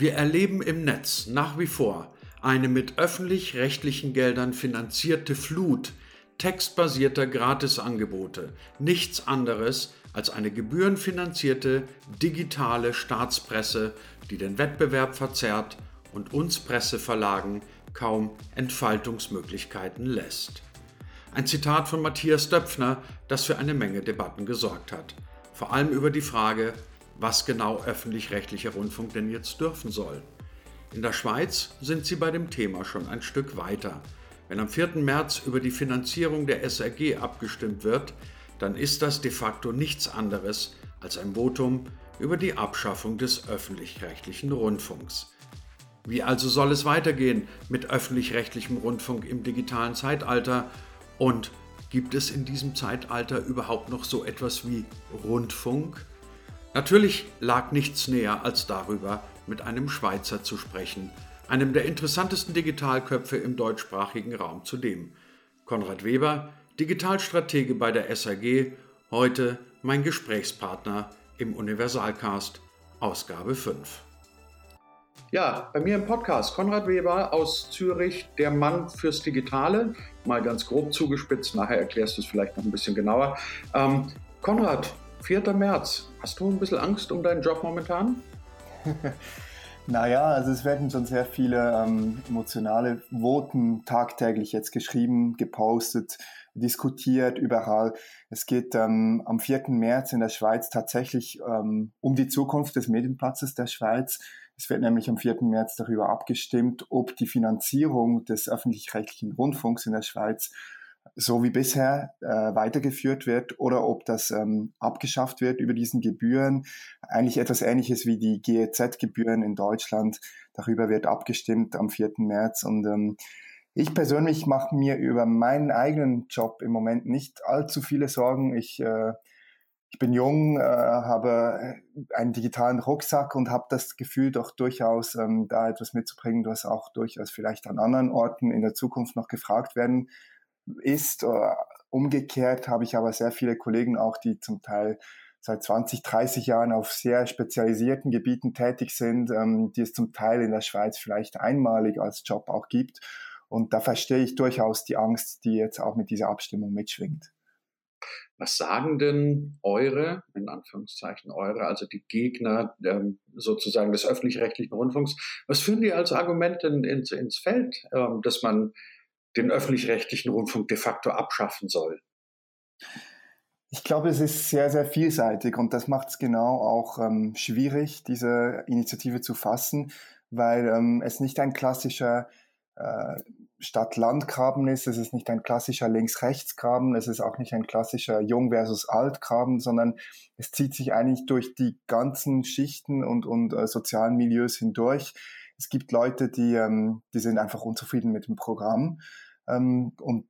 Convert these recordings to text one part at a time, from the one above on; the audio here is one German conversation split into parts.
Wir erleben im Netz nach wie vor eine mit öffentlich-rechtlichen Geldern finanzierte Flut textbasierter Gratisangebote. Nichts anderes als eine gebührenfinanzierte digitale Staatspresse, die den Wettbewerb verzerrt und uns Presseverlagen kaum Entfaltungsmöglichkeiten lässt. Ein Zitat von Matthias Döpfner, das für eine Menge Debatten gesorgt hat. Vor allem über die Frage, was genau öffentlich-rechtlicher Rundfunk denn jetzt dürfen soll. In der Schweiz sind sie bei dem Thema schon ein Stück weiter. Wenn am 4. März über die Finanzierung der SRG abgestimmt wird, dann ist das de facto nichts anderes als ein Votum über die Abschaffung des öffentlich-rechtlichen Rundfunks. Wie also soll es weitergehen mit öffentlich-rechtlichem Rundfunk im digitalen Zeitalter und gibt es in diesem Zeitalter überhaupt noch so etwas wie Rundfunk? Natürlich lag nichts näher, als darüber mit einem Schweizer zu sprechen, einem der interessantesten Digitalköpfe im deutschsprachigen Raum zudem. Konrad Weber, Digitalstratege bei der SAG, heute mein Gesprächspartner im Universalcast, Ausgabe 5. Ja, bei mir im Podcast Konrad Weber aus Zürich, der Mann fürs Digitale. Mal ganz grob zugespitzt, nachher erklärst du es vielleicht noch ein bisschen genauer. Ähm, Konrad, 4. März, hast du ein bisschen Angst um deinen Job momentan? naja, also es werden schon sehr viele ähm, emotionale Voten tagtäglich jetzt geschrieben, gepostet, diskutiert überall. Es geht ähm, am 4. März in der Schweiz tatsächlich ähm, um die Zukunft des Medienplatzes der Schweiz. Es wird nämlich am 4. März darüber abgestimmt, ob die Finanzierung des öffentlich-rechtlichen Rundfunks in der Schweiz so wie bisher äh, weitergeführt wird oder ob das ähm, abgeschafft wird über diesen Gebühren. Eigentlich etwas Ähnliches wie die GEZ-Gebühren in Deutschland. Darüber wird abgestimmt am 4. März. Und ähm, ich persönlich mache mir über meinen eigenen Job im Moment nicht allzu viele Sorgen. Ich äh, ich bin jung, äh, habe einen digitalen Rucksack und habe das Gefühl, doch durchaus ähm, da etwas mitzubringen, was auch durchaus vielleicht an anderen Orten in der Zukunft noch gefragt werden ist. Äh, umgekehrt habe ich aber sehr viele Kollegen auch, die zum Teil seit 20, 30 Jahren auf sehr spezialisierten Gebieten tätig sind, ähm, die es zum Teil in der Schweiz vielleicht einmalig als Job auch gibt. Und da verstehe ich durchaus die Angst, die jetzt auch mit dieser Abstimmung mitschwingt. Was sagen denn eure, in Anführungszeichen eure, also die Gegner ähm, sozusagen des öffentlich-rechtlichen Rundfunks, was führen die als Argument in, ins, ins Feld, ähm, dass man den öffentlich-rechtlichen Rundfunk de facto abschaffen soll? Ich glaube, es ist sehr, sehr vielseitig und das macht es genau auch ähm, schwierig, diese Initiative zu fassen, weil ähm, es nicht ein klassischer äh, Stadt-Land-Graben ist. Es ist nicht ein klassischer Links-Rechts-Graben, es ist auch nicht ein klassischer Jung versus Alt-Graben, sondern es zieht sich eigentlich durch die ganzen Schichten und, und äh, sozialen Milieus hindurch. Es gibt Leute, die, ähm, die sind einfach unzufrieden mit dem Programm ähm, und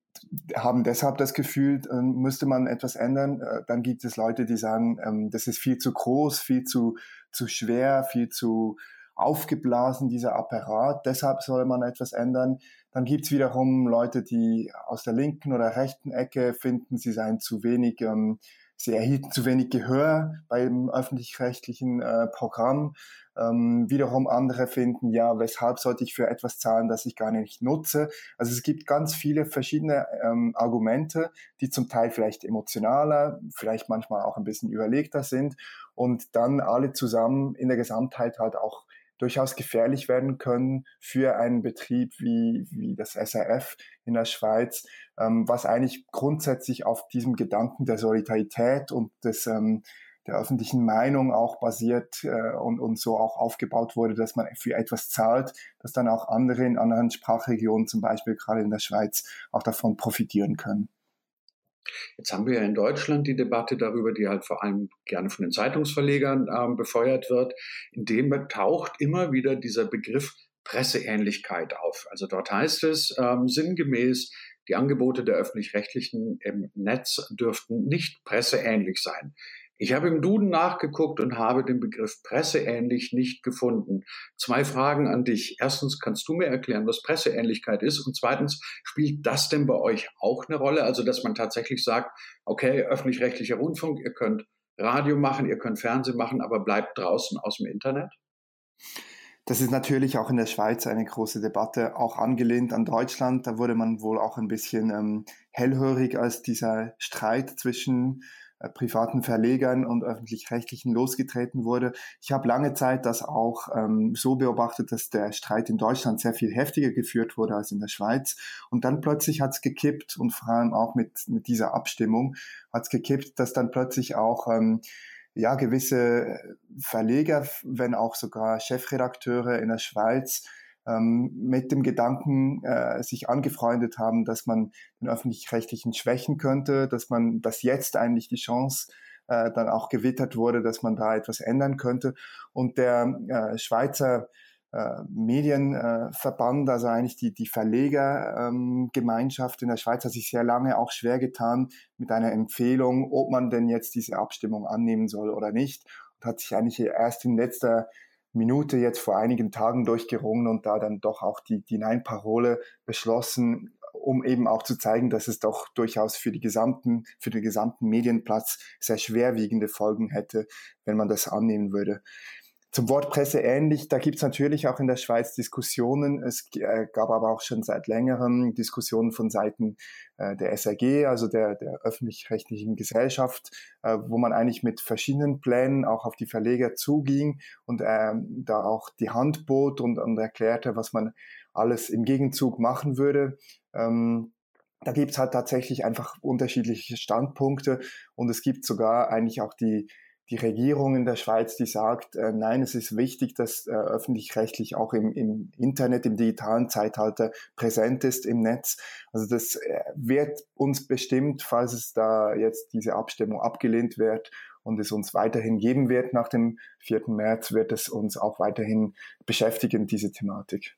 haben deshalb das Gefühl, äh, müsste man etwas ändern. Äh, dann gibt es Leute, die sagen, ähm, das ist viel zu groß, viel zu, zu schwer, viel zu aufgeblasen, dieser Apparat, deshalb soll man etwas ändern. Dann gibt's wiederum Leute, die aus der linken oder rechten Ecke finden, sie seien zu wenig, ähm, sie erhielten zu wenig Gehör beim öffentlich-rechtlichen äh, Programm. Ähm, wiederum andere finden, ja, weshalb sollte ich für etwas zahlen, das ich gar nicht nutze? Also es gibt ganz viele verschiedene ähm, Argumente, die zum Teil vielleicht emotionaler, vielleicht manchmal auch ein bisschen überlegter sind und dann alle zusammen in der Gesamtheit halt auch durchaus gefährlich werden können für einen Betrieb wie, wie das SRF in der Schweiz, ähm, was eigentlich grundsätzlich auf diesem Gedanken der Solidarität und des, ähm, der öffentlichen Meinung auch basiert äh, und, und so auch aufgebaut wurde, dass man für etwas zahlt, dass dann auch andere in anderen Sprachregionen, zum Beispiel gerade in der Schweiz, auch davon profitieren können. Jetzt haben wir ja in Deutschland die Debatte darüber, die halt vor allem gerne von den Zeitungsverlegern ähm, befeuert wird. In dem taucht immer wieder dieser Begriff Presseähnlichkeit auf. Also dort heißt es ähm, sinngemäß, die Angebote der öffentlich-rechtlichen im Netz dürften nicht presseähnlich sein. Ich habe im Duden nachgeguckt und habe den Begriff presseähnlich nicht gefunden. Zwei Fragen an dich. Erstens, kannst du mir erklären, was Presseähnlichkeit ist? Und zweitens, spielt das denn bei euch auch eine Rolle? Also, dass man tatsächlich sagt, okay, öffentlich-rechtlicher Rundfunk, ihr könnt Radio machen, ihr könnt Fernsehen machen, aber bleibt draußen aus dem Internet? Das ist natürlich auch in der Schweiz eine große Debatte, auch angelehnt an Deutschland. Da wurde man wohl auch ein bisschen ähm, hellhörig, als dieser Streit zwischen privaten Verlegern und öffentlich-rechtlichen losgetreten wurde. Ich habe lange Zeit das auch ähm, so beobachtet, dass der Streit in Deutschland sehr viel heftiger geführt wurde als in der Schweiz. Und dann plötzlich hat es gekippt und vor allem auch mit, mit dieser Abstimmung hat es gekippt, dass dann plötzlich auch ähm, ja, gewisse Verleger, wenn auch sogar Chefredakteure in der Schweiz ähm, mit dem Gedanken äh, sich angefreundet haben, dass man den öffentlich-rechtlichen schwächen könnte, dass man, dass jetzt eigentlich die Chance äh, dann auch gewittert wurde, dass man da etwas ändern könnte. Und der äh, Schweizer äh, Medienverband, also eigentlich die, die Verlegergemeinschaft ähm, in der Schweiz hat sich sehr lange auch schwer getan mit einer Empfehlung, ob man denn jetzt diese Abstimmung annehmen soll oder nicht. Und hat sich eigentlich erst in letzter Minute jetzt vor einigen Tagen durchgerungen und da dann doch auch die, die Nein-Parole beschlossen, um eben auch zu zeigen, dass es doch durchaus für die gesamten, für den gesamten Medienplatz sehr schwerwiegende Folgen hätte, wenn man das annehmen würde. Zum Wort Presse ähnlich, da gibt es natürlich auch in der Schweiz Diskussionen. Es äh, gab aber auch schon seit längerem Diskussionen von Seiten äh, der SRG, also der, der öffentlich-rechtlichen Gesellschaft, äh, wo man eigentlich mit verschiedenen Plänen auch auf die Verleger zuging und ähm, da auch die Hand bot und, und erklärte, was man alles im Gegenzug machen würde. Ähm, da gibt's halt tatsächlich einfach unterschiedliche Standpunkte und es gibt sogar eigentlich auch die die Regierung in der Schweiz, die sagt, äh, nein, es ist wichtig, dass äh, öffentlich-rechtlich auch im, im Internet, im digitalen Zeitalter präsent ist im Netz. Also das äh, wird uns bestimmt, falls es da jetzt diese Abstimmung abgelehnt wird und es uns weiterhin geben wird nach dem 4. März, wird es uns auch weiterhin beschäftigen, diese Thematik.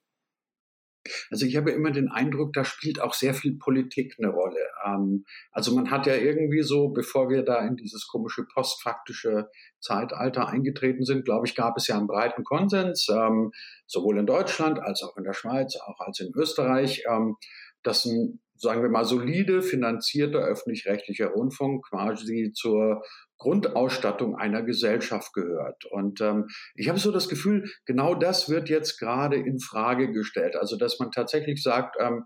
Also ich habe immer den Eindruck, da spielt auch sehr viel Politik eine Rolle. Ähm, also man hat ja irgendwie so, bevor wir da in dieses komische postfaktische Zeitalter eingetreten sind, glaube ich, gab es ja einen breiten Konsens, ähm, sowohl in Deutschland als auch in der Schweiz, auch als in Österreich, ähm, dass ein sagen wir mal, solide finanzierter öffentlich-rechtlicher Rundfunk quasi zur Grundausstattung einer Gesellschaft gehört. Und ähm, ich habe so das Gefühl, genau das wird jetzt gerade in Frage gestellt. Also dass man tatsächlich sagt, ähm,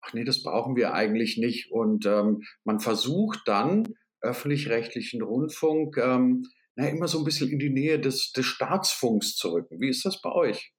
ach nee, das brauchen wir eigentlich nicht. Und ähm, man versucht dann öffentlich-rechtlichen Rundfunk ähm, na, immer so ein bisschen in die Nähe des, des Staatsfunks zu rücken. Wie ist das bei euch?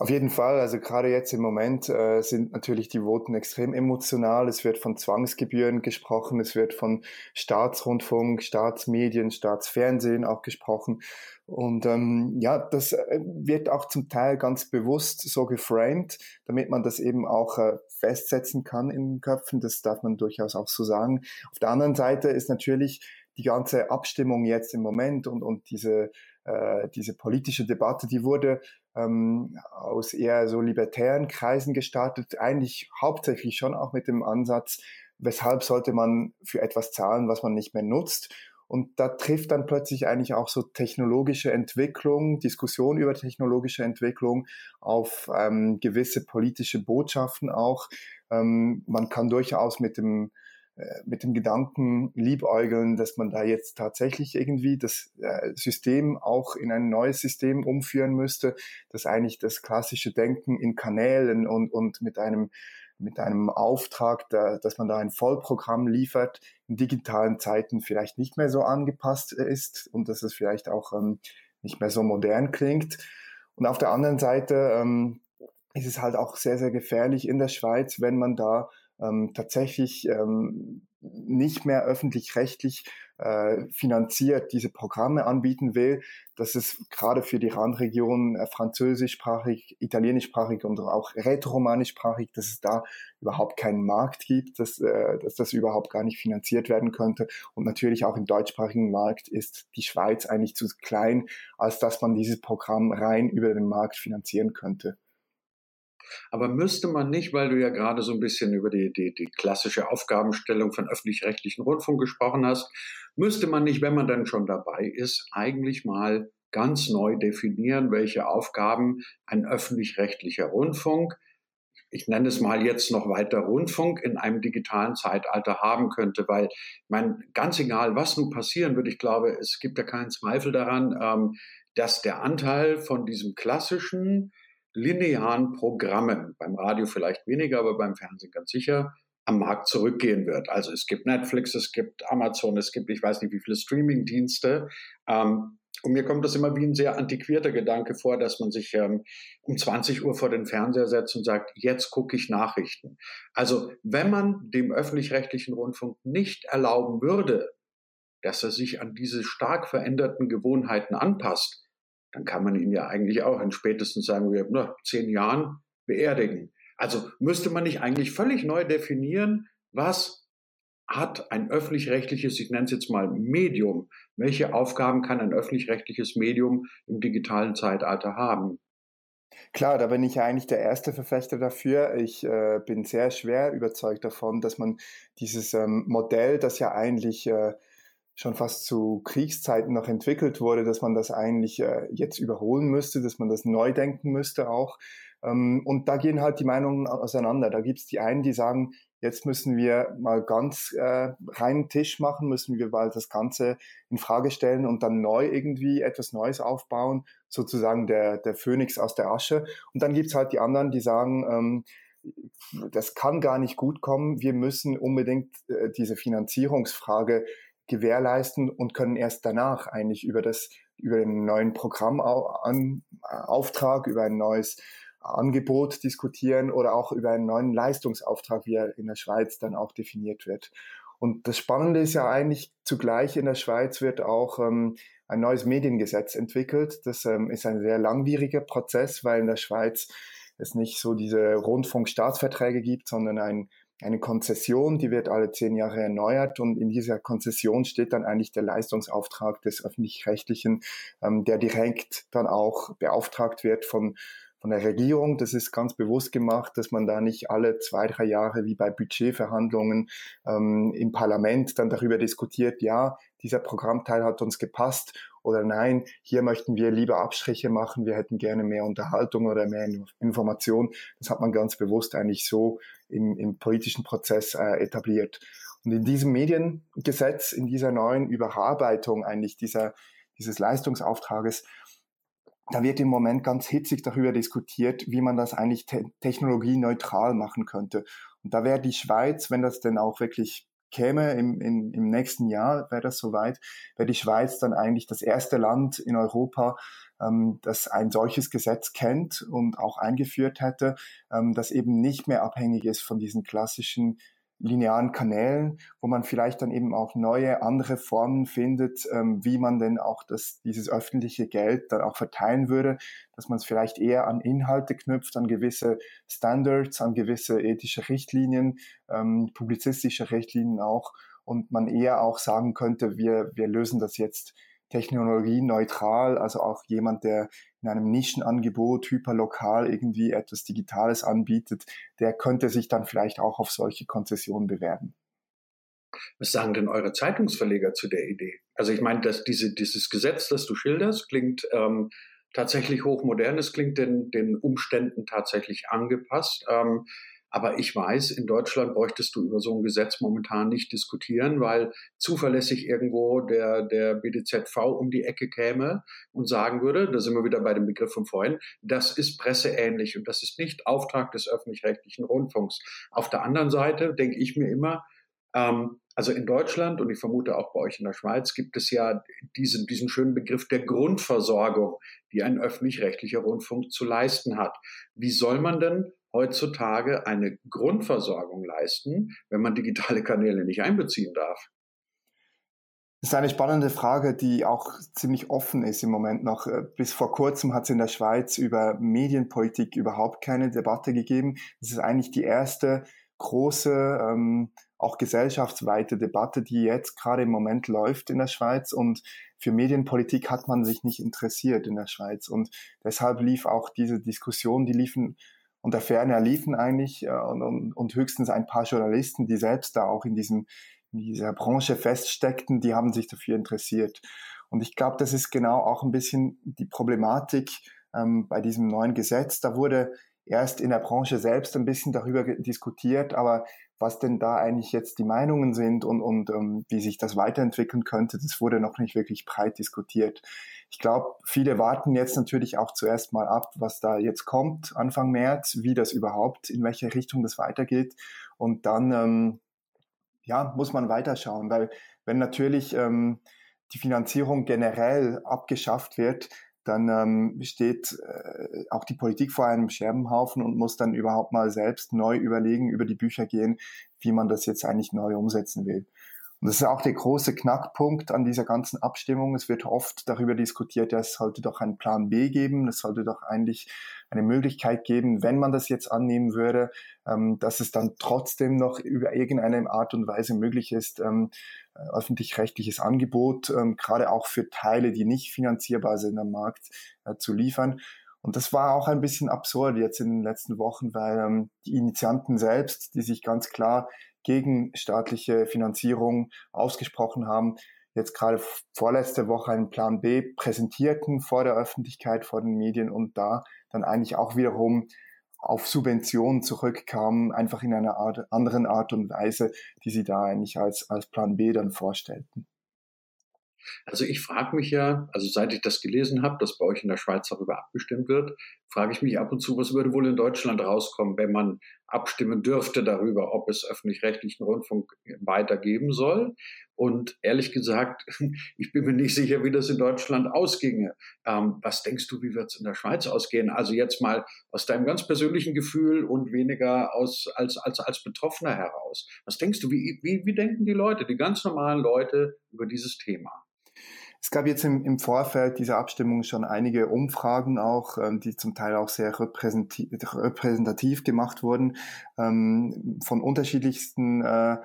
Auf jeden Fall, also gerade jetzt im Moment äh, sind natürlich die Voten extrem emotional. Es wird von Zwangsgebühren gesprochen, es wird von Staatsrundfunk, Staatsmedien, Staatsfernsehen auch gesprochen. Und ähm, ja, das äh, wird auch zum Teil ganz bewusst so geframed, damit man das eben auch äh, festsetzen kann in den Köpfen. Das darf man durchaus auch so sagen. Auf der anderen Seite ist natürlich die ganze Abstimmung jetzt im Moment und, und diese, äh, diese politische Debatte, die wurde ähm, aus eher so libertären Kreisen gestartet, eigentlich hauptsächlich schon auch mit dem Ansatz, weshalb sollte man für etwas zahlen, was man nicht mehr nutzt. Und da trifft dann plötzlich eigentlich auch so technologische Entwicklung, Diskussion über technologische Entwicklung auf ähm, gewisse politische Botschaften auch. Ähm, man kann durchaus mit dem mit dem Gedanken liebäugeln, dass man da jetzt tatsächlich irgendwie das äh, System auch in ein neues System umführen müsste, dass eigentlich das klassische Denken in Kanälen und, und mit einem mit einem Auftrag, da, dass man da ein Vollprogramm liefert, in digitalen Zeiten vielleicht nicht mehr so angepasst ist und dass es vielleicht auch ähm, nicht mehr so modern klingt. Und auf der anderen Seite ähm, ist es halt auch sehr, sehr gefährlich in der Schweiz, wenn man da ähm, tatsächlich ähm, nicht mehr öffentlich-rechtlich äh, finanziert diese Programme anbieten will, dass es gerade für die Randregion äh, französischsprachig, italienischsprachig und auch rätoromanischsprachig, dass es da überhaupt keinen Markt gibt, dass, äh, dass das überhaupt gar nicht finanziert werden könnte. Und natürlich auch im deutschsprachigen Markt ist die Schweiz eigentlich zu klein, als dass man dieses Programm rein über den Markt finanzieren könnte. Aber müsste man nicht, weil du ja gerade so ein bisschen über die, die, die klassische Aufgabenstellung von öffentlich-rechtlichen Rundfunk gesprochen hast, müsste man nicht, wenn man dann schon dabei ist, eigentlich mal ganz neu definieren, welche Aufgaben ein öffentlich-rechtlicher Rundfunk, ich nenne es mal jetzt noch weiter Rundfunk in einem digitalen Zeitalter haben könnte, weil mein ganz egal, was nun passieren wird, ich glaube, es gibt ja keinen Zweifel daran, ähm, dass der Anteil von diesem klassischen linearen Programmen, beim Radio vielleicht weniger, aber beim Fernsehen ganz sicher, am Markt zurückgehen wird. Also es gibt Netflix, es gibt Amazon, es gibt ich weiß nicht wie viele Streaming-Dienste. Ähm, und mir kommt das immer wie ein sehr antiquierter Gedanke vor, dass man sich ähm, um 20 Uhr vor den Fernseher setzt und sagt, jetzt gucke ich Nachrichten. Also wenn man dem öffentlich-rechtlichen Rundfunk nicht erlauben würde, dass er sich an diese stark veränderten Gewohnheiten anpasst, dann kann man ihn ja eigentlich auch in spätestens sagen wir na, zehn Jahren beerdigen. Also müsste man nicht eigentlich völlig neu definieren, was hat ein öffentlich-rechtliches, ich nenne es jetzt mal Medium, welche Aufgaben kann ein öffentlich-rechtliches Medium im digitalen Zeitalter haben? Klar, da bin ich ja eigentlich der erste Verfechter dafür. Ich äh, bin sehr schwer überzeugt davon, dass man dieses ähm, Modell, das ja eigentlich äh, schon fast zu Kriegszeiten noch entwickelt wurde, dass man das eigentlich äh, jetzt überholen müsste, dass man das neu denken müsste auch. Ähm, und da gehen halt die Meinungen auseinander. Da gibt's die einen, die sagen, jetzt müssen wir mal ganz äh, reinen Tisch machen, müssen wir mal das Ganze in Frage stellen und dann neu irgendwie etwas Neues aufbauen, sozusagen der, der Phönix aus der Asche. Und dann gibt's halt die anderen, die sagen, ähm, das kann gar nicht gut kommen. Wir müssen unbedingt äh, diese Finanzierungsfrage gewährleisten und können erst danach eigentlich über das über den neuen Programmauftrag, über ein neues Angebot diskutieren oder auch über einen neuen Leistungsauftrag, wie er in der Schweiz dann auch definiert wird. Und das Spannende ist ja eigentlich zugleich in der Schweiz wird auch ähm, ein neues Mediengesetz entwickelt. Das ähm, ist ein sehr langwieriger Prozess, weil in der Schweiz es nicht so diese Rundfunkstaatsverträge gibt, sondern ein eine Konzession, die wird alle zehn Jahre erneuert und in dieser Konzession steht dann eigentlich der Leistungsauftrag des öffentlich-rechtlichen, ähm, der direkt dann auch beauftragt wird von von der Regierung. Das ist ganz bewusst gemacht, dass man da nicht alle zwei, drei Jahre wie bei Budgetverhandlungen ähm, im Parlament dann darüber diskutiert, ja, dieser Programmteil hat uns gepasst oder nein, hier möchten wir lieber Abstriche machen, wir hätten gerne mehr Unterhaltung oder mehr Information. Das hat man ganz bewusst eigentlich so im, im politischen Prozess äh, etabliert. Und in diesem Mediengesetz, in dieser neuen Überarbeitung eigentlich dieser, dieses Leistungsauftrages, da wird im Moment ganz hitzig darüber diskutiert, wie man das eigentlich te technologieneutral machen könnte. Und da wäre die Schweiz, wenn das denn auch wirklich käme im, im, im nächsten Jahr, wäre das soweit, wäre die Schweiz dann eigentlich das erste Land in Europa, ähm, das ein solches Gesetz kennt und auch eingeführt hätte, ähm, das eben nicht mehr abhängig ist von diesen klassischen linearen Kanälen, wo man vielleicht dann eben auch neue, andere Formen findet, ähm, wie man denn auch das, dieses öffentliche Geld dann auch verteilen würde, dass man es vielleicht eher an Inhalte knüpft, an gewisse Standards, an gewisse ethische Richtlinien, ähm, publizistische Richtlinien auch und man eher auch sagen könnte, wir, wir lösen das jetzt technologieneutral, also auch jemand, der in einem Nischenangebot hyperlokal irgendwie etwas Digitales anbietet, der könnte sich dann vielleicht auch auf solche Konzessionen bewerben. Was sagen denn eure Zeitungsverleger zu der Idee? Also ich meine, dass diese, dieses Gesetz, das du schilderst, klingt ähm, tatsächlich hochmodern, es klingt den, den Umständen tatsächlich angepasst. Ähm, aber ich weiß, in Deutschland bräuchtest du über so ein Gesetz momentan nicht diskutieren, weil zuverlässig irgendwo der, der BDZV um die Ecke käme und sagen würde, da sind wir wieder bei dem Begriff von vorhin, das ist presseähnlich und das ist nicht Auftrag des öffentlich-rechtlichen Rundfunks. Auf der anderen Seite denke ich mir immer, ähm, also in Deutschland und ich vermute auch bei euch in der Schweiz gibt es ja diesen, diesen schönen Begriff der Grundversorgung, die ein öffentlich-rechtlicher Rundfunk zu leisten hat. Wie soll man denn heutzutage eine Grundversorgung leisten, wenn man digitale Kanäle nicht einbeziehen darf? Das ist eine spannende Frage, die auch ziemlich offen ist im Moment noch. Äh, bis vor kurzem hat es in der Schweiz über Medienpolitik überhaupt keine Debatte gegeben. Das ist eigentlich die erste große, ähm, auch gesellschaftsweite Debatte, die jetzt gerade im Moment läuft in der Schweiz. Und für Medienpolitik hat man sich nicht interessiert in der Schweiz. Und deshalb lief auch diese Diskussion, die liefen unter Ferner liefen eigentlich äh, und, und, und höchstens ein paar Journalisten, die selbst da auch in diesem in dieser Branche feststeckten, die haben sich dafür interessiert. Und ich glaube, das ist genau auch ein bisschen die Problematik ähm, bei diesem neuen Gesetz. Da wurde erst in der Branche selbst ein bisschen darüber diskutiert, aber was denn da eigentlich jetzt die Meinungen sind und, und ähm, wie sich das weiterentwickeln könnte, das wurde noch nicht wirklich breit diskutiert. Ich glaube, viele warten jetzt natürlich auch zuerst mal ab, was da jetzt kommt, Anfang März, wie das überhaupt, in welche Richtung das weitergeht. Und dann, ähm, ja, muss man weiterschauen, weil wenn natürlich ähm, die Finanzierung generell abgeschafft wird, dann ähm, steht äh, auch die Politik vor einem Scherbenhaufen und muss dann überhaupt mal selbst neu überlegen, über die Bücher gehen, wie man das jetzt eigentlich neu umsetzen will. Und das ist auch der große Knackpunkt an dieser ganzen Abstimmung. Es wird oft darüber diskutiert, ja, es sollte doch einen Plan B geben, es sollte doch eigentlich eine Möglichkeit geben, wenn man das jetzt annehmen würde, ähm, dass es dann trotzdem noch über irgendeine Art und Weise möglich ist, ähm, äh, öffentlich-rechtliches Angebot, ähm, gerade auch für Teile, die nicht finanzierbar sind am Markt, äh, zu liefern. Und das war auch ein bisschen absurd jetzt in den letzten Wochen, weil ähm, die Initianten selbst, die sich ganz klar gegen staatliche Finanzierung ausgesprochen haben, jetzt gerade vorletzte Woche einen Plan B präsentierten vor der Öffentlichkeit, vor den Medien und da dann eigentlich auch wiederum auf Subventionen zurückkamen, einfach in einer Art, anderen Art und Weise, die sie da eigentlich als, als Plan B dann vorstellten. Also ich frage mich ja, also seit ich das gelesen habe, dass bei euch in der Schweiz darüber abgestimmt wird, frage ich mich ab und zu, was würde wohl in Deutschland rauskommen, wenn man abstimmen dürfte darüber, ob es öffentlich-rechtlichen Rundfunk weitergeben soll. Und ehrlich gesagt, ich bin mir nicht sicher, wie das in Deutschland ausginge. Ähm, was denkst du, wie wird es in der Schweiz ausgehen? Also jetzt mal aus deinem ganz persönlichen Gefühl und weniger aus, als, als, als Betroffener heraus. Was denkst du, wie, wie, wie denken die Leute, die ganz normalen Leute über dieses Thema? Es gab jetzt im, im Vorfeld dieser Abstimmung schon einige Umfragen auch, ähm, die zum Teil auch sehr repräsentativ, repräsentativ gemacht wurden ähm, von unterschiedlichsten äh,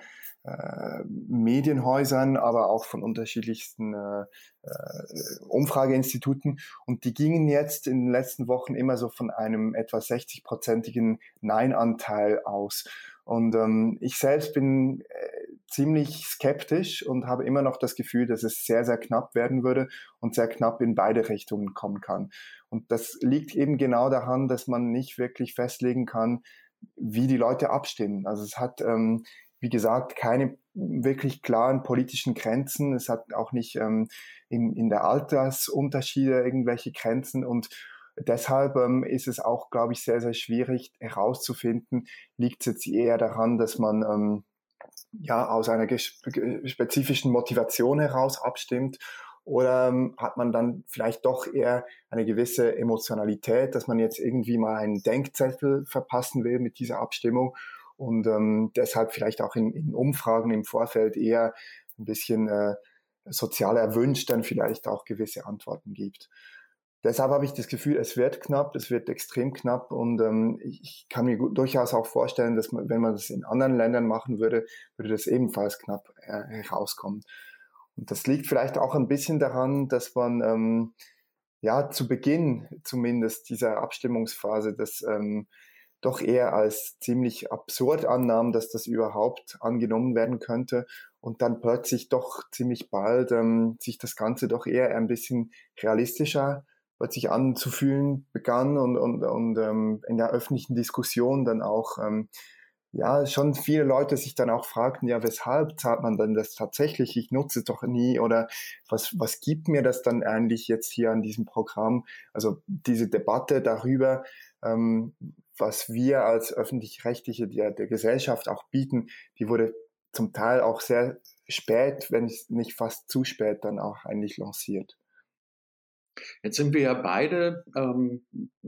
äh, Medienhäusern, aber auch von unterschiedlichsten äh, äh, Umfrageinstituten. Und die gingen jetzt in den letzten Wochen immer so von einem etwa 60-prozentigen Nein-Anteil aus. Und ähm, ich selbst bin äh, ziemlich skeptisch und habe immer noch das Gefühl, dass es sehr, sehr knapp werden würde und sehr knapp in beide Richtungen kommen kann. Und das liegt eben genau daran, dass man nicht wirklich festlegen kann, wie die Leute abstimmen. Also es hat, ähm, wie gesagt, keine wirklich klaren politischen Grenzen. Es hat auch nicht ähm, in, in der Altersunterschiede irgendwelche Grenzen und deshalb ähm, ist es auch, glaube ich, sehr, sehr schwierig herauszufinden, liegt es jetzt eher daran, dass man ähm, ja, aus einer spezifischen Motivation heraus abstimmt? Oder ähm, hat man dann vielleicht doch eher eine gewisse Emotionalität, dass man jetzt irgendwie mal einen Denkzettel verpassen will mit dieser Abstimmung und ähm, deshalb vielleicht auch in, in Umfragen im Vorfeld eher ein bisschen äh, sozial erwünscht dann vielleicht auch gewisse Antworten gibt deshalb habe ich das Gefühl, es wird knapp, es wird extrem knapp und ähm, ich kann mir durchaus auch vorstellen, dass man, wenn man das in anderen Ländern machen würde, würde das ebenfalls knapp äh, herauskommen. Und das liegt vielleicht auch ein bisschen daran, dass man ähm, ja zu Beginn zumindest dieser Abstimmungsphase das ähm, doch eher als ziemlich absurd annahm, dass das überhaupt angenommen werden könnte und dann plötzlich doch ziemlich bald ähm, sich das Ganze doch eher ein bisschen realistischer sich anzufühlen begann und, und, und ähm, in der öffentlichen Diskussion dann auch, ähm, ja, schon viele Leute sich dann auch fragten, ja, weshalb zahlt man denn das tatsächlich? Ich nutze es doch nie oder was, was gibt mir das dann eigentlich jetzt hier an diesem Programm? Also diese Debatte darüber, ähm, was wir als öffentlich-rechtliche der, der Gesellschaft auch bieten, die wurde zum Teil auch sehr spät, wenn nicht fast zu spät dann auch eigentlich lanciert. Jetzt sind wir ja beide, ähm,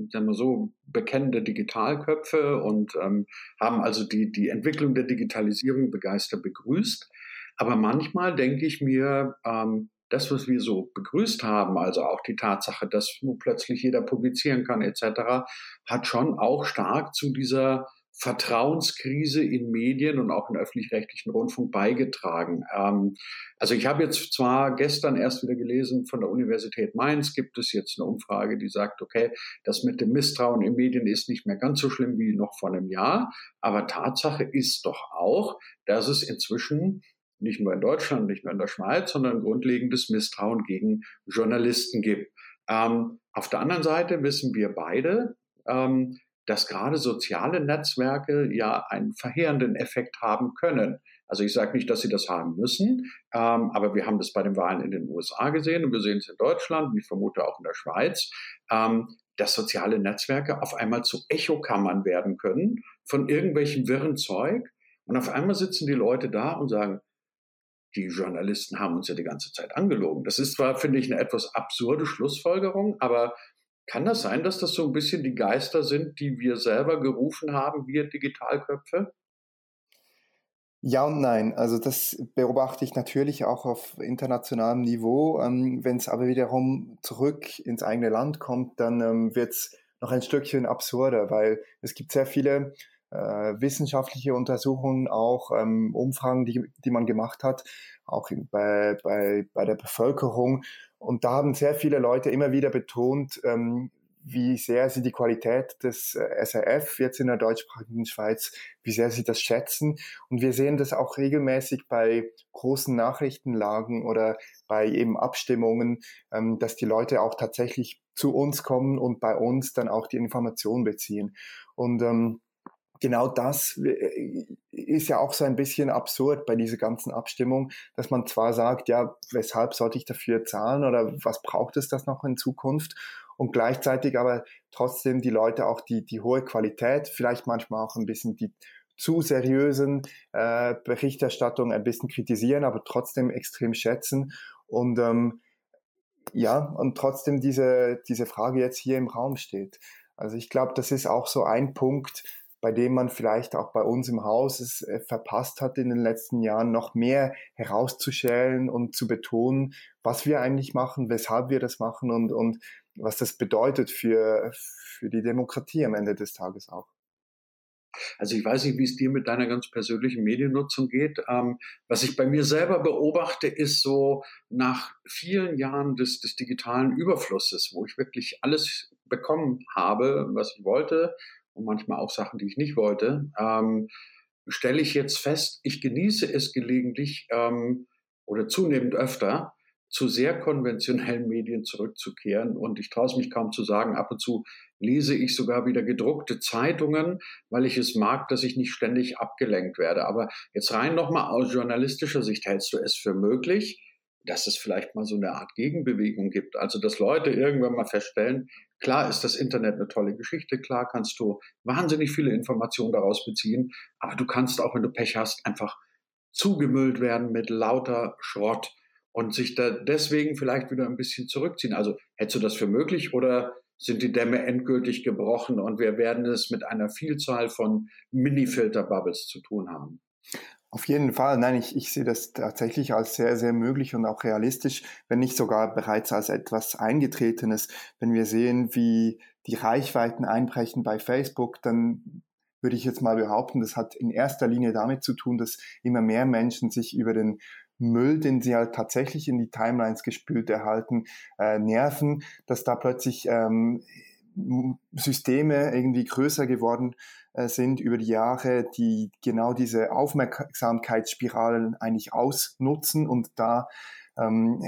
sagen wir so, bekennende Digitalköpfe und ähm, haben also die, die Entwicklung der Digitalisierung begeistert begrüßt. Aber manchmal denke ich mir, ähm, das, was wir so begrüßt haben, also auch die Tatsache, dass plötzlich jeder publizieren kann etc., hat schon auch stark zu dieser Vertrauenskrise in Medien und auch in öffentlich-rechtlichen Rundfunk beigetragen. Ähm, also ich habe jetzt zwar gestern erst wieder gelesen, von der Universität Mainz gibt es jetzt eine Umfrage, die sagt, okay, das mit dem Misstrauen in Medien ist nicht mehr ganz so schlimm wie noch vor einem Jahr, aber Tatsache ist doch auch, dass es inzwischen nicht nur in Deutschland, nicht nur in der Schweiz, sondern grundlegendes Misstrauen gegen Journalisten gibt. Ähm, auf der anderen Seite wissen wir beide, ähm, dass gerade soziale Netzwerke ja einen verheerenden Effekt haben können. Also ich sage nicht, dass sie das haben müssen, ähm, aber wir haben das bei den Wahlen in den USA gesehen und wir sehen es in Deutschland und ich vermute auch in der Schweiz, ähm, dass soziale Netzwerke auf einmal zu Echokammern werden können von irgendwelchen wirren Zeug. Und auf einmal sitzen die Leute da und sagen, die Journalisten haben uns ja die ganze Zeit angelogen. Das ist zwar, finde ich, eine etwas absurde Schlussfolgerung, aber kann das sein, dass das so ein bisschen die Geister sind, die wir selber gerufen haben, wir Digitalköpfe? Ja und nein. Also das beobachte ich natürlich auch auf internationalem Niveau. Ähm, Wenn es aber wiederum zurück ins eigene Land kommt, dann ähm, wird es noch ein Stückchen absurder, weil es gibt sehr viele wissenschaftliche Untersuchungen, auch ähm, Umfragen, die, die man gemacht hat, auch bei, bei, bei der Bevölkerung. Und da haben sehr viele Leute immer wieder betont, ähm, wie sehr sie die Qualität des äh, SRF jetzt in der deutschsprachigen Schweiz, wie sehr sie das schätzen. Und wir sehen das auch regelmäßig bei großen Nachrichtenlagen oder bei eben Abstimmungen, ähm, dass die Leute auch tatsächlich zu uns kommen und bei uns dann auch die Information beziehen. Und ähm, genau das äh, ist ja auch so ein bisschen absurd bei dieser ganzen Abstimmung, dass man zwar sagt, ja, weshalb sollte ich dafür zahlen oder was braucht es das noch in Zukunft? und gleichzeitig aber trotzdem die Leute auch die, die hohe Qualität, vielleicht manchmal auch ein bisschen die zu seriösen äh, Berichterstattungen ein bisschen kritisieren, aber trotzdem extrem schätzen. Und ähm, ja, und trotzdem diese, diese Frage jetzt hier im Raum steht. Also ich glaube, das ist auch so ein Punkt, bei dem man vielleicht auch bei uns im Haus es äh, verpasst hat in den letzten Jahren, noch mehr herauszustellen und zu betonen, was wir eigentlich machen, weshalb wir das machen und, und was das bedeutet für, für die Demokratie am Ende des Tages auch. Also ich weiß nicht, wie es dir mit deiner ganz persönlichen Mediennutzung geht. Ähm, was ich bei mir selber beobachte, ist so nach vielen Jahren des, des digitalen Überflusses, wo ich wirklich alles bekommen habe, was ich wollte und manchmal auch Sachen, die ich nicht wollte, ähm, stelle ich jetzt fest, ich genieße es gelegentlich ähm, oder zunehmend öfter, zu sehr konventionellen Medien zurückzukehren. Und ich traue es mich kaum zu sagen, ab und zu lese ich sogar wieder gedruckte Zeitungen, weil ich es mag, dass ich nicht ständig abgelenkt werde. Aber jetzt rein nochmal aus journalistischer Sicht, hältst du es für möglich, dass es vielleicht mal so eine Art Gegenbewegung gibt? Also, dass Leute irgendwann mal feststellen, klar ist das Internet eine tolle Geschichte, klar kannst du wahnsinnig viele Informationen daraus beziehen, aber du kannst auch, wenn du Pech hast, einfach zugemüllt werden mit lauter Schrott und sich da deswegen vielleicht wieder ein bisschen zurückziehen. Also hättest du das für möglich oder sind die Dämme endgültig gebrochen und wir werden es mit einer Vielzahl von Mini-Filter-Bubbles zu tun haben? Auf jeden Fall. Nein, ich, ich sehe das tatsächlich als sehr, sehr möglich und auch realistisch, wenn nicht sogar bereits als etwas Eingetretenes. Wenn wir sehen, wie die Reichweiten einbrechen bei Facebook, dann würde ich jetzt mal behaupten, das hat in erster Linie damit zu tun, dass immer mehr Menschen sich über den Müll, den sie halt tatsächlich in die Timelines gespült erhalten, äh, nerven, dass da plötzlich ähm, Systeme irgendwie größer geworden äh, sind über die Jahre, die genau diese Aufmerksamkeitsspiralen eigentlich ausnutzen und da ähm,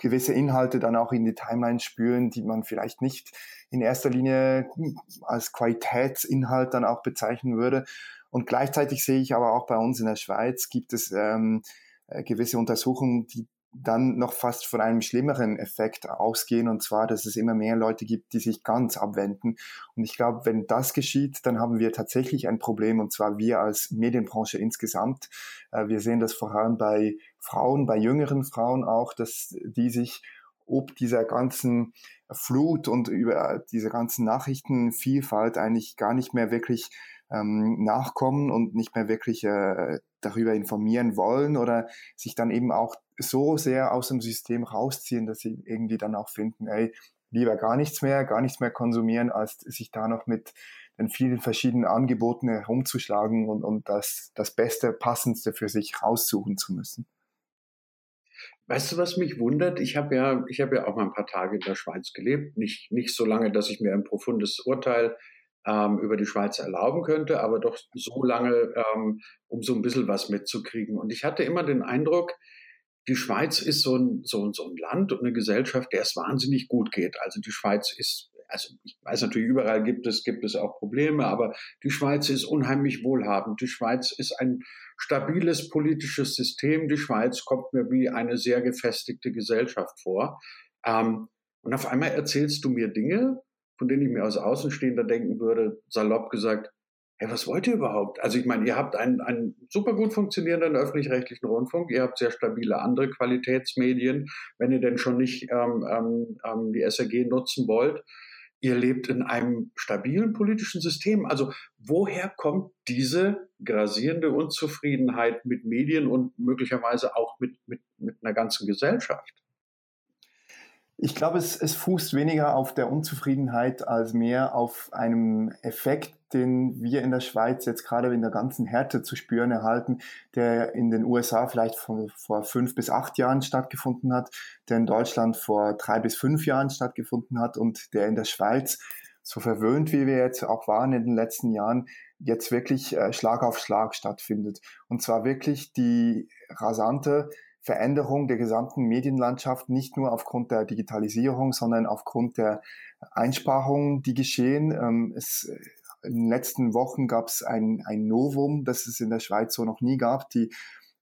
gewisse Inhalte dann auch in die Timeline spüren, die man vielleicht nicht in erster Linie als Qualitätsinhalt dann auch bezeichnen würde. Und gleichzeitig sehe ich aber auch bei uns in der Schweiz gibt es ähm, äh, gewisse Untersuchungen, die dann noch fast von einem schlimmeren Effekt ausgehen, und zwar, dass es immer mehr Leute gibt, die sich ganz abwenden. Und ich glaube, wenn das geschieht, dann haben wir tatsächlich ein Problem, und zwar wir als Medienbranche insgesamt. Äh, wir sehen das vor allem bei Frauen, bei jüngeren Frauen auch, dass die sich ob dieser ganzen Flut und über diese ganzen Nachrichtenvielfalt eigentlich gar nicht mehr wirklich ähm, nachkommen und nicht mehr wirklich äh, darüber informieren wollen oder sich dann eben auch so sehr aus dem System rausziehen, dass sie irgendwie dann auch finden, ey, lieber gar nichts mehr, gar nichts mehr konsumieren, als sich da noch mit den vielen verschiedenen Angeboten herumzuschlagen und, und das, das Beste, Passendste für sich raussuchen zu müssen. Weißt du, was mich wundert? Ich habe ja, ich habe ja auch mal ein paar Tage in der Schweiz gelebt. Nicht, nicht so lange, dass ich mir ein profundes Urteil ähm, über die Schweiz erlauben könnte, aber doch so lange, ähm, um so ein bisschen was mitzukriegen. Und ich hatte immer den Eindruck, die Schweiz ist so ein, so, so ein Land und eine Gesellschaft, der es wahnsinnig gut geht. Also die Schweiz ist also ich weiß natürlich, überall gibt es, gibt es auch Probleme, aber die Schweiz ist unheimlich wohlhabend. Die Schweiz ist ein stabiles politisches System. Die Schweiz kommt mir wie eine sehr gefestigte Gesellschaft vor. Ähm, und auf einmal erzählst du mir Dinge, von denen ich mir als Außenstehender denken würde, salopp gesagt, hey, was wollt ihr überhaupt? Also ich meine, ihr habt einen, einen super gut funktionierenden öffentlich-rechtlichen Rundfunk, ihr habt sehr stabile andere Qualitätsmedien, wenn ihr denn schon nicht ähm, ähm, ähm die SRG nutzen wollt. Ihr lebt in einem stabilen politischen System. Also woher kommt diese grasierende Unzufriedenheit mit Medien und möglicherweise auch mit, mit, mit einer ganzen Gesellschaft? Ich glaube, es, es fußt weniger auf der Unzufriedenheit als mehr auf einem Effekt, den wir in der Schweiz jetzt gerade in der ganzen Härte zu spüren erhalten, der in den USA vielleicht vor, vor fünf bis acht Jahren stattgefunden hat, der in Deutschland vor drei bis fünf Jahren stattgefunden hat und der in der Schweiz, so verwöhnt wie wir jetzt auch waren in den letzten Jahren, jetzt wirklich äh, Schlag auf Schlag stattfindet. Und zwar wirklich die rasante Veränderung der gesamten Medienlandschaft, nicht nur aufgrund der Digitalisierung, sondern aufgrund der Einsparungen, die geschehen. Ähm, es, in den letzten Wochen gab es ein, ein Novum, das es in der Schweiz so noch nie gab. Die,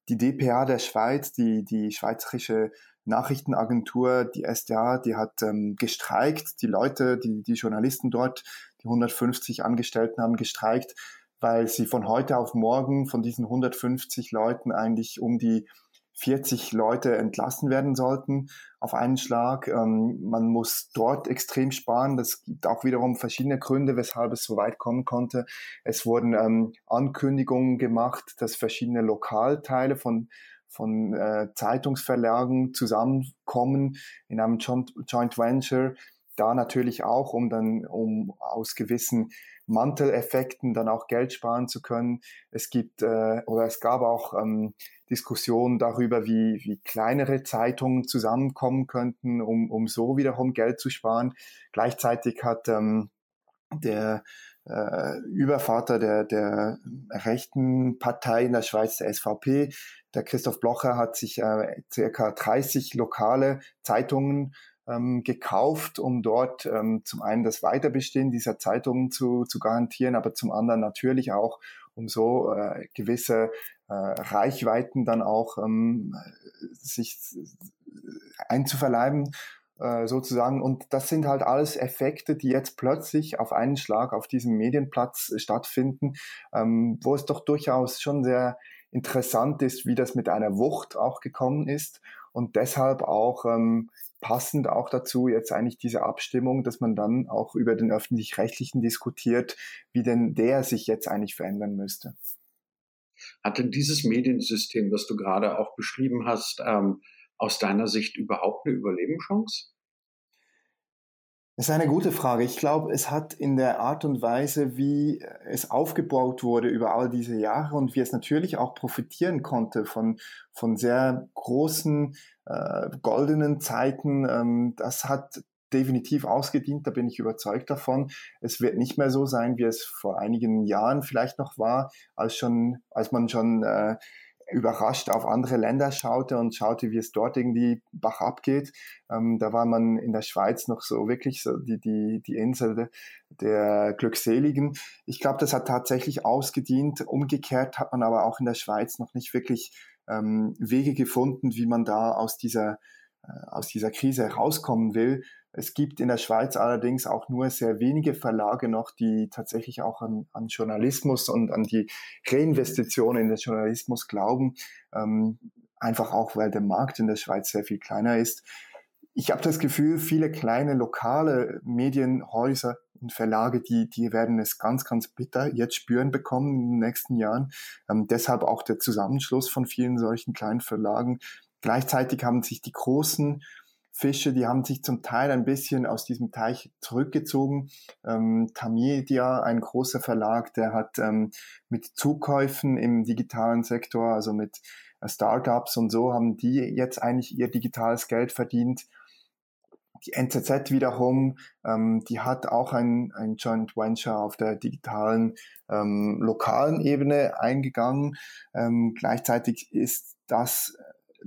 die DPA der Schweiz, die, die Schweizerische Nachrichtenagentur, die SDA, die hat ähm, gestreikt. Die Leute, die, die Journalisten dort, die 150 Angestellten haben gestreikt, weil sie von heute auf morgen von diesen 150 Leuten eigentlich um die 40 Leute entlassen werden sollten auf einen Schlag. Ähm, man muss dort extrem sparen. Das gibt auch wiederum verschiedene Gründe, weshalb es so weit kommen konnte. Es wurden ähm, Ankündigungen gemacht, dass verschiedene Lokalteile von von äh, Zeitungsverlagen zusammenkommen in einem Joint, Joint Venture. Da natürlich auch, um dann um aus gewissen Manteleffekten dann auch Geld sparen zu können. Es gibt äh, oder es gab auch ähm, Diskussionen darüber, wie, wie kleinere Zeitungen zusammenkommen könnten, um, um so wiederum Geld zu sparen. Gleichzeitig hat ähm, der äh, Übervater der, der rechten Partei in der Schweiz, der SVP, der Christoph Blocher, hat sich äh, circa 30 lokale Zeitungen ähm, gekauft, um dort ähm, zum einen das Weiterbestehen dieser Zeitungen zu, zu garantieren, aber zum anderen natürlich auch, um so äh, gewisse äh, Reichweiten dann auch ähm, sich einzuverleiben äh, sozusagen. Und das sind halt alles Effekte, die jetzt plötzlich auf einen Schlag auf diesem Medienplatz stattfinden, ähm, wo es doch durchaus schon sehr interessant ist, wie das mit einer Wucht auch gekommen ist und deshalb auch ähm, passend auch dazu jetzt eigentlich diese Abstimmung, dass man dann auch über den öffentlich-rechtlichen diskutiert, wie denn der sich jetzt eigentlich verändern müsste. Hat denn dieses Mediensystem, das du gerade auch beschrieben hast, ähm, aus deiner Sicht überhaupt eine Überlebenschance? Das ist eine gute Frage. Ich glaube, es hat in der Art und Weise, wie es aufgebaut wurde über all diese Jahre und wie es natürlich auch profitieren konnte von, von sehr großen äh, goldenen Zeiten, ähm, das hat definitiv ausgedient, da bin ich überzeugt davon. Es wird nicht mehr so sein, wie es vor einigen Jahren vielleicht noch war, als schon, als man schon äh, überrascht auf andere Länder schaute und schaute, wie es dort irgendwie Bach abgeht. Ähm, da war man in der Schweiz noch so wirklich so die, die, die Insel der Glückseligen. Ich glaube, das hat tatsächlich ausgedient. Umgekehrt hat man aber auch in der Schweiz noch nicht wirklich ähm, Wege gefunden, wie man da aus dieser, äh, aus dieser Krise herauskommen will. Es gibt in der Schweiz allerdings auch nur sehr wenige Verlage noch, die tatsächlich auch an, an Journalismus und an die Reinvestition in den Journalismus glauben. Ähm, einfach auch, weil der Markt in der Schweiz sehr viel kleiner ist. Ich habe das Gefühl, viele kleine lokale Medienhäuser und Verlage, die, die werden es ganz, ganz bitter jetzt spüren bekommen in den nächsten Jahren. Ähm, deshalb auch der Zusammenschluss von vielen solchen kleinen Verlagen. Gleichzeitig haben sich die großen Fische, die haben sich zum Teil ein bisschen aus diesem Teich zurückgezogen. Ähm, Tamedia, ein großer Verlag, der hat ähm, mit Zukäufen im digitalen Sektor, also mit äh, Startups und so, haben die jetzt eigentlich ihr digitales Geld verdient. Die NZZ wiederum, ähm, die hat auch ein, ein Joint Venture auf der digitalen ähm, lokalen Ebene eingegangen. Ähm, gleichzeitig ist das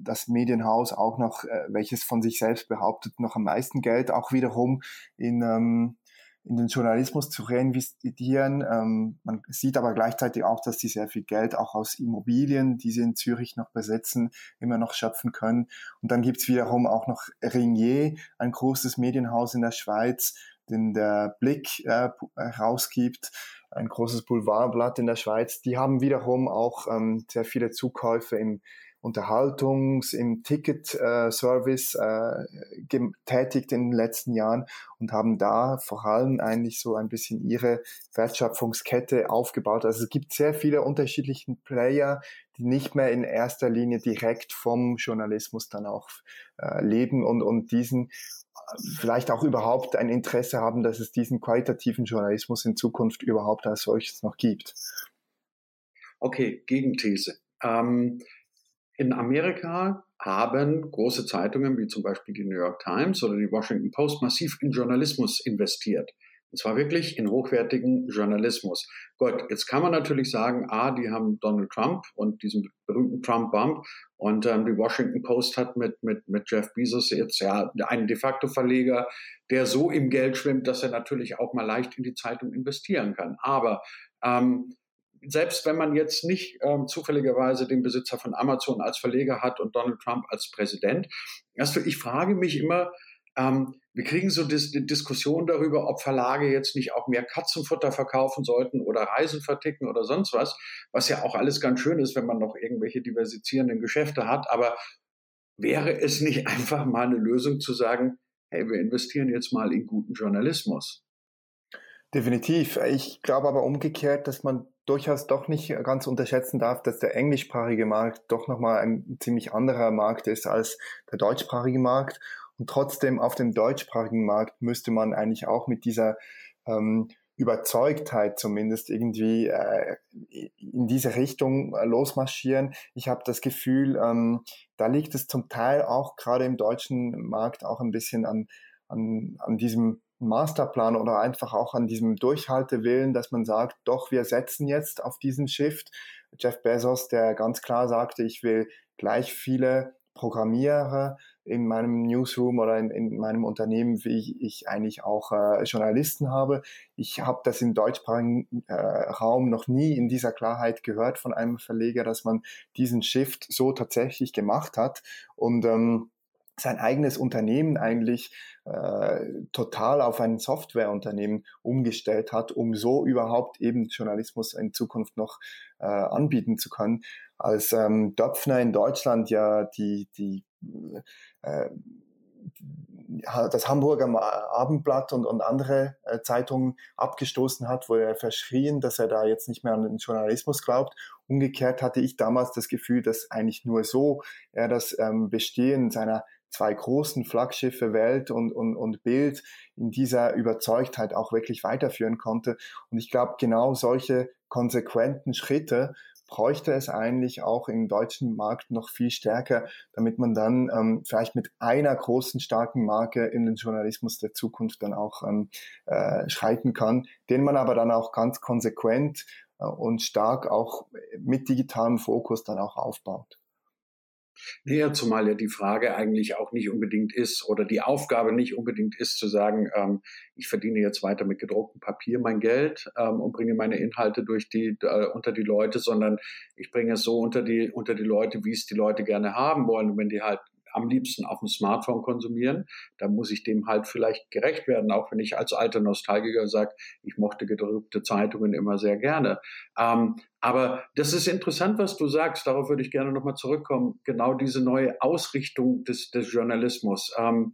das Medienhaus auch noch, äh, welches von sich selbst behauptet, noch am meisten Geld auch wiederum in, ähm, in den Journalismus zu reinvestieren. Ähm, man sieht aber gleichzeitig auch, dass die sehr viel Geld auch aus Immobilien, die sie in Zürich noch besitzen, immer noch schöpfen können. Und dann gibt's wiederum auch noch Ringier, ein großes Medienhaus in der Schweiz, den der Blick äh, rausgibt, ein großes Boulevardblatt in der Schweiz. Die haben wiederum auch ähm, sehr viele Zukäufe im Unterhaltungs-, im Ticket-Service äh, getätigt in den letzten Jahren und haben da vor allem eigentlich so ein bisschen ihre Wertschöpfungskette aufgebaut. Also es gibt sehr viele unterschiedliche Player, die nicht mehr in erster Linie direkt vom Journalismus dann auch äh, leben und, und diesen vielleicht auch überhaupt ein Interesse haben, dass es diesen qualitativen Journalismus in Zukunft überhaupt als solches noch gibt. Okay, Gegenthese. Ähm, in Amerika haben große Zeitungen wie zum Beispiel die New York Times oder die Washington Post massiv in Journalismus investiert. Und zwar wirklich in hochwertigen Journalismus. Gut, jetzt kann man natürlich sagen, ah, die haben Donald Trump und diesen berühmten Trump-Bump und ähm, die Washington Post hat mit, mit, mit Jeff Bezos jetzt ja einen de facto Verleger, der so im Geld schwimmt, dass er natürlich auch mal leicht in die Zeitung investieren kann. Aber ähm, selbst wenn man jetzt nicht ähm, zufälligerweise den Besitzer von Amazon als Verleger hat und Donald Trump als Präsident, also ich frage mich immer, ähm, wir kriegen so dis die darüber, ob Verlage jetzt nicht auch mehr Katzenfutter verkaufen sollten oder Reisen verticken oder sonst was, was ja auch alles ganz schön ist, wenn man noch irgendwelche diversizierenden Geschäfte hat. Aber wäre es nicht einfach mal eine Lösung zu sagen, hey, wir investieren jetzt mal in guten Journalismus? Definitiv. Ich glaube aber umgekehrt, dass man durchaus doch nicht ganz unterschätzen darf, dass der englischsprachige Markt doch nochmal ein ziemlich anderer Markt ist als der deutschsprachige Markt. Und trotzdem auf dem deutschsprachigen Markt müsste man eigentlich auch mit dieser ähm, Überzeugtheit zumindest irgendwie äh, in diese Richtung äh, losmarschieren. Ich habe das Gefühl, ähm, da liegt es zum Teil auch gerade im deutschen Markt auch ein bisschen an, an, an diesem Masterplan oder einfach auch an diesem Durchhaltewillen, dass man sagt, doch, wir setzen jetzt auf diesen Shift. Jeff Bezos, der ganz klar sagte, ich will gleich viele Programmierer in meinem Newsroom oder in, in meinem Unternehmen, wie ich, ich eigentlich auch äh, Journalisten habe. Ich habe das im deutschsprachigen äh, Raum noch nie in dieser Klarheit gehört von einem Verleger, dass man diesen Shift so tatsächlich gemacht hat. Und ähm, sein eigenes Unternehmen eigentlich äh, total auf ein Softwareunternehmen umgestellt hat, um so überhaupt eben Journalismus in Zukunft noch äh, anbieten zu können. Als ähm, Döpfner in Deutschland ja die, die äh, das Hamburger Abendblatt und, und andere äh, Zeitungen abgestoßen hat, wo er verschrien, dass er da jetzt nicht mehr an den Journalismus glaubt. Umgekehrt hatte ich damals das Gefühl, dass eigentlich nur so er das ähm, Bestehen seiner zwei großen Flaggschiffe Welt und, und, und Bild in dieser Überzeugtheit auch wirklich weiterführen konnte. Und ich glaube, genau solche konsequenten Schritte bräuchte es eigentlich auch im deutschen Markt noch viel stärker, damit man dann ähm, vielleicht mit einer großen, starken Marke in den Journalismus der Zukunft dann auch ähm, äh, schreiten kann, den man aber dann auch ganz konsequent äh, und stark auch mit digitalem Fokus dann auch aufbaut. Naja, zumal ja die Frage eigentlich auch nicht unbedingt ist oder die Aufgabe nicht unbedingt ist zu sagen, ähm, ich verdiene jetzt weiter mit gedrucktem Papier mein Geld ähm, und bringe meine Inhalte durch die, äh, unter die Leute, sondern ich bringe es so unter die, unter die Leute, wie es die Leute gerne haben wollen. Und wenn die halt am liebsten auf dem Smartphone konsumieren, dann muss ich dem halt vielleicht gerecht werden, auch wenn ich als alter Nostalgiker sage, ich mochte gedruckte Zeitungen immer sehr gerne. Ähm, aber das ist interessant, was du sagst. Darauf würde ich gerne nochmal zurückkommen. Genau diese neue Ausrichtung des, des Journalismus. Ähm,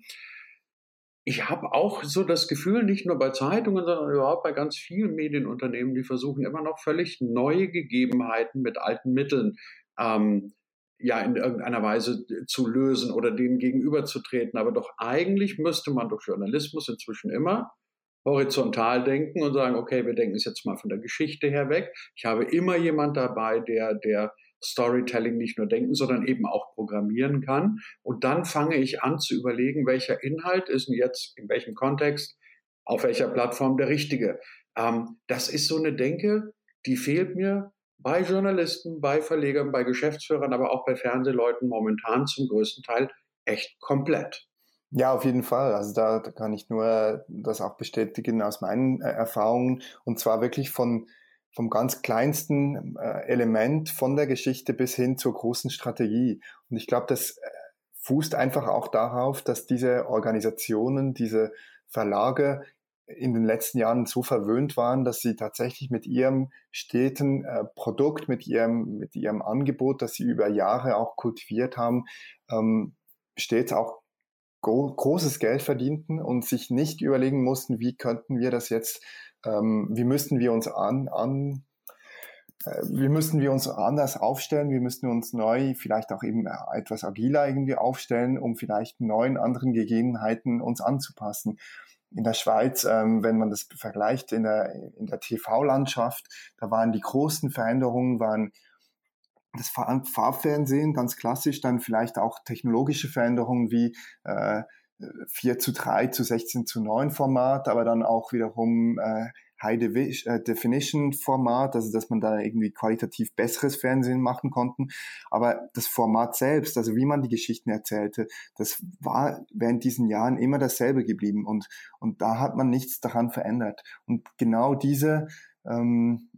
ich habe auch so das Gefühl, nicht nur bei Zeitungen, sondern überhaupt bei ganz vielen Medienunternehmen, die versuchen immer noch völlig neue Gegebenheiten mit alten Mitteln ähm, ja in irgendeiner Weise zu lösen oder denen gegenüberzutreten. Aber doch eigentlich müsste man durch Journalismus inzwischen immer horizontal denken und sagen, okay, wir denken es jetzt mal von der Geschichte her weg. Ich habe immer jemand dabei, der, der Storytelling nicht nur denken, sondern eben auch programmieren kann. Und dann fange ich an zu überlegen, welcher Inhalt ist jetzt in welchem Kontext, auf welcher Plattform der richtige. Ähm, das ist so eine Denke, die fehlt mir bei Journalisten, bei Verlegern, bei Geschäftsführern, aber auch bei Fernsehleuten momentan zum größten Teil echt komplett. Ja, auf jeden Fall. Also da, da kann ich nur das auch bestätigen aus meinen äh, Erfahrungen und zwar wirklich von vom ganz kleinsten äh, Element von der Geschichte bis hin zur großen Strategie. Und ich glaube, das äh, fußt einfach auch darauf, dass diese Organisationen, diese Verlage in den letzten Jahren so verwöhnt waren, dass sie tatsächlich mit ihrem steten äh, Produkt, mit ihrem, mit ihrem Angebot, das sie über Jahre auch kultiviert haben, ähm, stets auch großes Geld verdienten und sich nicht überlegen mussten, wie könnten wir das jetzt, ähm, wie müssten wir uns an, an äh, wie müssten wir uns anders aufstellen, wir müssten uns neu, vielleicht auch eben etwas agiler irgendwie aufstellen, um vielleicht neuen anderen Gegebenheiten uns anzupassen in der Schweiz, ähm, wenn man das vergleicht in der, in der TV-Landschaft, da waren die großen Veränderungen, waren das Farbfernsehen, ganz klassisch, dann vielleicht auch technologische Veränderungen wie äh, 4 zu 3 zu 16 zu 9 Format, aber dann auch wiederum äh, High äh, Definition Format, also dass man da irgendwie qualitativ besseres Fernsehen machen konnten. Aber das Format selbst, also wie man die Geschichten erzählte, das war während diesen Jahren immer dasselbe geblieben und, und da hat man nichts daran verändert. Und genau diese, ähm,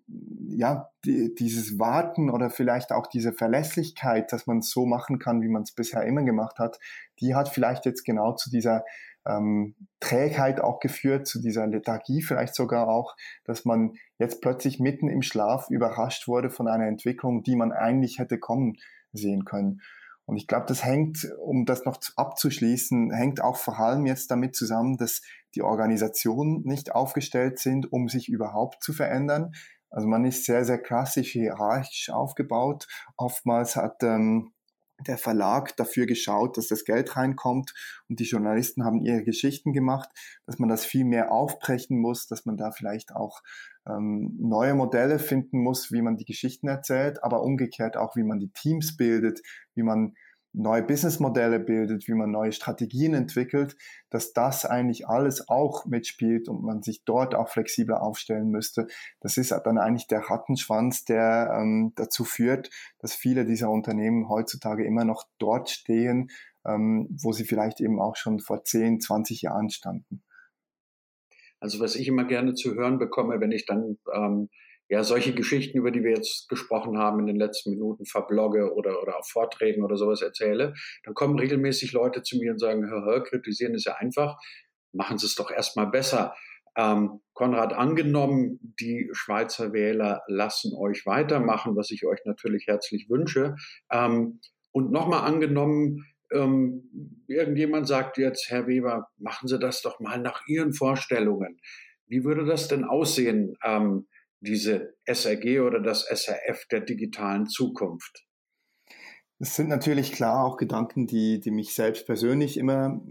ja, die, dieses Warten oder vielleicht auch diese Verlässlichkeit, dass man es so machen kann, wie man es bisher immer gemacht hat, die hat vielleicht jetzt genau zu dieser ähm, Trägheit auch geführt, zu dieser Lethargie vielleicht sogar auch, dass man jetzt plötzlich mitten im Schlaf überrascht wurde von einer Entwicklung, die man eigentlich hätte kommen sehen können. Und ich glaube, das hängt, um das noch abzuschließen, hängt auch vor allem jetzt damit zusammen, dass die Organisationen nicht aufgestellt sind, um sich überhaupt zu verändern. Also man ist sehr, sehr klassisch hierarchisch aufgebaut. Oftmals hat ähm, der Verlag dafür geschaut, dass das Geld reinkommt. Und die Journalisten haben ihre Geschichten gemacht, dass man das viel mehr aufbrechen muss, dass man da vielleicht auch ähm, neue Modelle finden muss, wie man die Geschichten erzählt, aber umgekehrt auch, wie man die Teams bildet, wie man neue Businessmodelle bildet, wie man neue Strategien entwickelt, dass das eigentlich alles auch mitspielt und man sich dort auch flexibler aufstellen müsste. Das ist dann eigentlich der Rattenschwanz, der ähm, dazu führt, dass viele dieser Unternehmen heutzutage immer noch dort stehen, ähm, wo sie vielleicht eben auch schon vor 10, 20 Jahren standen. Also was ich immer gerne zu hören bekomme, wenn ich dann ähm, ja, solche Geschichten, über die wir jetzt gesprochen haben in den letzten Minuten, verblogge oder, oder auf Vorträgen oder sowas erzähle, dann kommen regelmäßig Leute zu mir und sagen, hör, hör, kritisieren ist ja einfach, machen Sie es doch erstmal besser. Ähm, Konrad, angenommen, die Schweizer Wähler lassen euch weitermachen, was ich euch natürlich herzlich wünsche. Ähm, und nochmal angenommen, ähm, irgendjemand sagt jetzt, Herr Weber, machen Sie das doch mal nach Ihren Vorstellungen. Wie würde das denn aussehen? Ähm, diese SRG oder das SRF der digitalen Zukunft? Das sind natürlich klar auch Gedanken, die, die mich selbst persönlich immer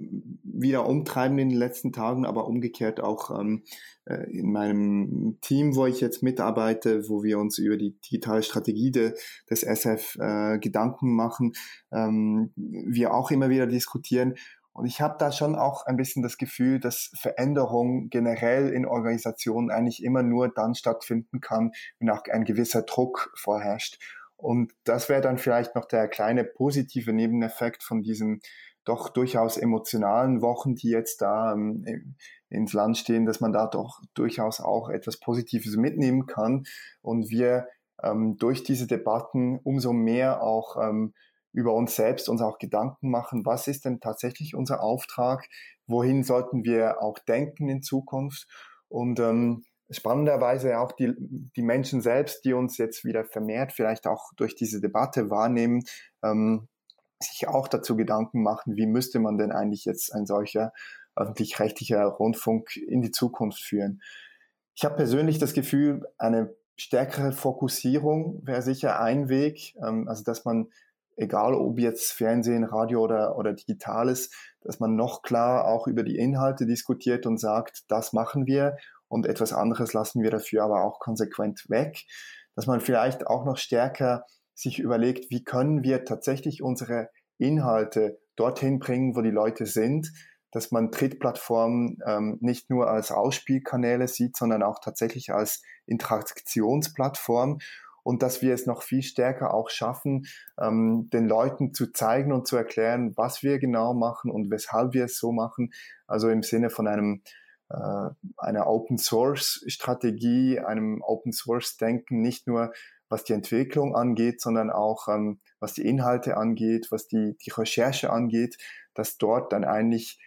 wieder umtreiben in den letzten Tagen, aber umgekehrt auch ähm, äh, in meinem Team, wo ich jetzt mitarbeite, wo wir uns über die digitale Strategie de, des SF äh, Gedanken machen, ähm, wir auch immer wieder diskutieren. Und ich habe da schon auch ein bisschen das Gefühl, dass Veränderung generell in Organisationen eigentlich immer nur dann stattfinden kann, wenn auch ein gewisser Druck vorherrscht. Und das wäre dann vielleicht noch der kleine positive Nebeneffekt von diesen doch durchaus emotionalen Wochen, die jetzt da ähm, ins Land stehen, dass man da doch durchaus auch etwas Positives mitnehmen kann und wir ähm, durch diese Debatten umso mehr auch ähm, über uns selbst uns auch Gedanken machen, was ist denn tatsächlich unser Auftrag, wohin sollten wir auch denken in Zukunft und ähm, spannenderweise auch die, die Menschen selbst, die uns jetzt wieder vermehrt vielleicht auch durch diese Debatte wahrnehmen, ähm, sich auch dazu Gedanken machen, wie müsste man denn eigentlich jetzt ein solcher öffentlich-rechtlicher Rundfunk in die Zukunft führen. Ich habe persönlich das Gefühl, eine stärkere Fokussierung wäre sicher ein Weg, ähm, also dass man egal ob jetzt Fernsehen, Radio oder, oder Digitales, dass man noch klar auch über die Inhalte diskutiert und sagt, das machen wir und etwas anderes lassen wir dafür aber auch konsequent weg. Dass man vielleicht auch noch stärker sich überlegt, wie können wir tatsächlich unsere Inhalte dorthin bringen, wo die Leute sind, dass man Trittplattformen ähm, nicht nur als Ausspielkanäle sieht, sondern auch tatsächlich als Interaktionsplattform und dass wir es noch viel stärker auch schaffen, ähm, den Leuten zu zeigen und zu erklären, was wir genau machen und weshalb wir es so machen. Also im Sinne von einem äh, einer Open Source Strategie, einem Open Source Denken, nicht nur was die Entwicklung angeht, sondern auch ähm, was die Inhalte angeht, was die, die Recherche angeht, dass dort dann eigentlich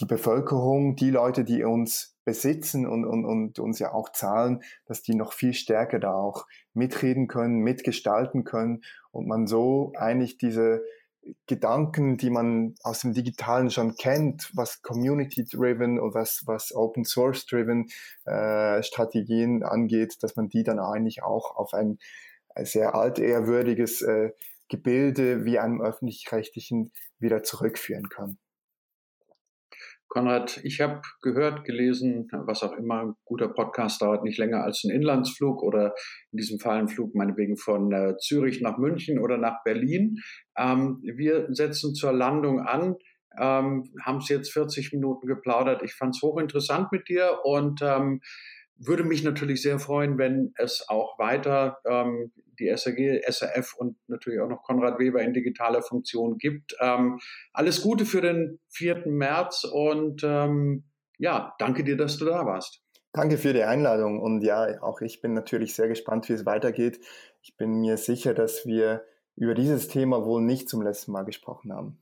die Bevölkerung, die Leute, die uns besitzen und, und, und uns ja auch zahlen, dass die noch viel stärker da auch mitreden können, mitgestalten können und man so eigentlich diese Gedanken, die man aus dem Digitalen schon kennt, was Community-driven und was, was Open-Source-driven äh, Strategien angeht, dass man die dann eigentlich auch auf ein, sehr altehrwürdiges äh, Gebilde wie einem öffentlich-rechtlichen wieder zurückführen kann. Konrad, ich habe gehört, gelesen, was auch immer, ein guter Podcast dauert nicht länger als ein Inlandsflug oder in diesem Fall ein Flug meinetwegen von äh, Zürich nach München oder nach Berlin. Ähm, wir setzen zur Landung an, ähm, haben es jetzt 40 Minuten geplaudert. Ich fand es hochinteressant mit dir und ähm, würde mich natürlich sehr freuen, wenn es auch weiter ähm, die SAG, SAF und natürlich auch noch Konrad Weber in digitaler Funktion gibt. Ähm, alles Gute für den 4. März und ähm, ja, danke dir, dass du da warst. Danke für die Einladung und ja, auch ich bin natürlich sehr gespannt, wie es weitergeht. Ich bin mir sicher, dass wir über dieses Thema wohl nicht zum letzten Mal gesprochen haben.